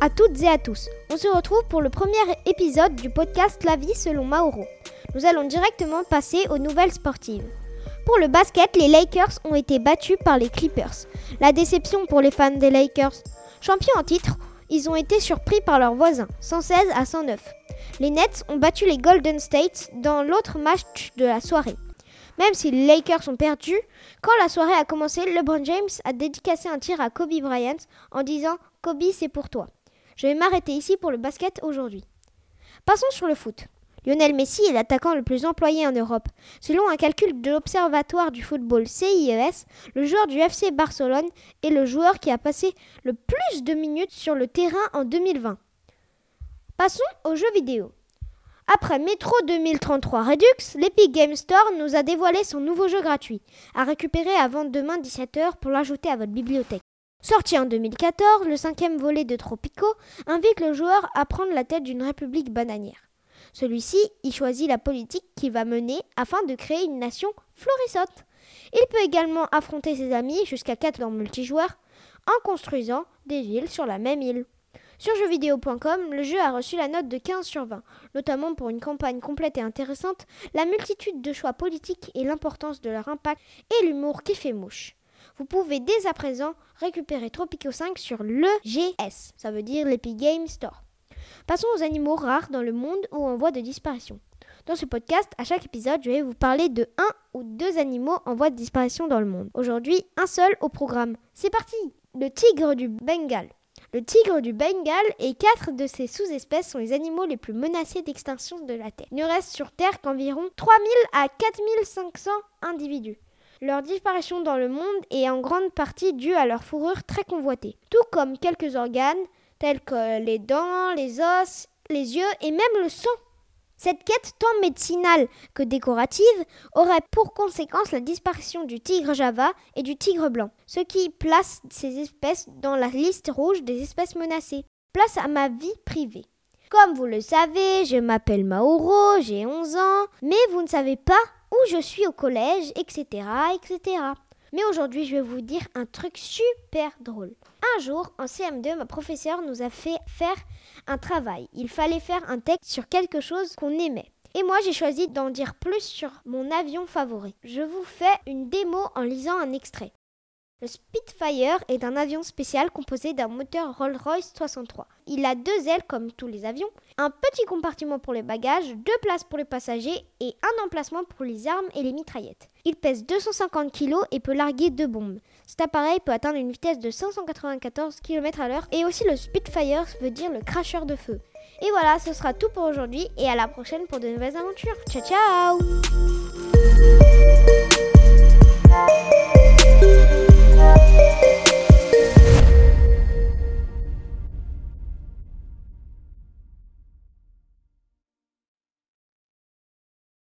à toutes et à tous. On se retrouve pour le premier épisode du podcast La vie selon Mauro. Nous allons directement passer aux nouvelles sportives. Pour le basket, les Lakers ont été battus par les Clippers. La déception pour les fans des Lakers. Champions en titre, ils ont été surpris par leurs voisins, 116 à 109. Les Nets ont battu les Golden State dans l'autre match de la soirée. Même si les Lakers ont perdu, quand la soirée a commencé, LeBron James a dédicacé un tir à Kobe Bryant en disant Kobe, c'est pour toi. Je vais m'arrêter ici pour le basket aujourd'hui. Passons sur le foot. Lionel Messi est l'attaquant le plus employé en Europe. Selon un calcul de l'Observatoire du football CIES, le joueur du FC Barcelone est le joueur qui a passé le plus de minutes sur le terrain en 2020. Passons aux jeux vidéo. Après Metro 2033 Redux, l'Epic Game Store nous a dévoilé son nouveau jeu gratuit, à récupérer avant demain 17h pour l'ajouter à votre bibliothèque. Sorti en 2014, le cinquième volet de Tropico invite le joueur à prendre la tête d'une république bananière. Celui-ci y choisit la politique qu'il va mener afin de créer une nation florissante. Il peut également affronter ses amis jusqu'à 4 dans multijoueur en construisant des villes sur la même île. Sur jeuxvideo.com, le jeu a reçu la note de 15 sur 20, notamment pour une campagne complète et intéressante, la multitude de choix politiques et l'importance de leur impact et l'humour qui fait mouche. Vous pouvez dès à présent récupérer Tropico 5 sur le GS, ça veut dire l'Epic Game Store. Passons aux animaux rares dans le monde ou en voie de disparition. Dans ce podcast, à chaque épisode, je vais vous parler de un ou deux animaux en voie de disparition dans le monde. Aujourd'hui, un seul au programme. C'est parti Le tigre du Bengale. Le tigre du Bengale et quatre de ses sous-espèces sont les animaux les plus menacés d'extinction de la Terre. Il ne reste sur Terre qu'environ 3000 à 4500 individus. Leur disparition dans le monde est en grande partie due à leur fourrure très convoitée, tout comme quelques organes tels que les dents, les os, les yeux et même le sang. Cette quête tant médicinale que décorative aurait pour conséquence la disparition du tigre java et du tigre blanc, ce qui place ces espèces dans la liste rouge des espèces menacées. Place à ma vie privée. Comme vous le savez, je m'appelle Mauro, j'ai 11 ans, mais vous ne savez pas où je suis au collège, etc., etc. Mais aujourd'hui, je vais vous dire un truc super drôle. Un jour, en CM2, ma professeure nous a fait faire un travail. Il fallait faire un texte sur quelque chose qu'on aimait. Et moi, j'ai choisi d'en dire plus sur mon avion favori. Je vous fais une démo en lisant un extrait. Le Spitfire est un avion spécial composé d'un moteur Rolls-Royce 63. Il a deux ailes comme tous les avions, un petit compartiment pour les bagages, deux places pour les passagers et un emplacement pour les armes et les mitraillettes. Il pèse 250 kg et peut larguer deux bombes. Cet appareil peut atteindre une vitesse de 594 km à l'heure et aussi le Spitfire veut dire le cracheur de feu. Et voilà, ce sera tout pour aujourd'hui et à la prochaine pour de nouvelles aventures. Ciao ciao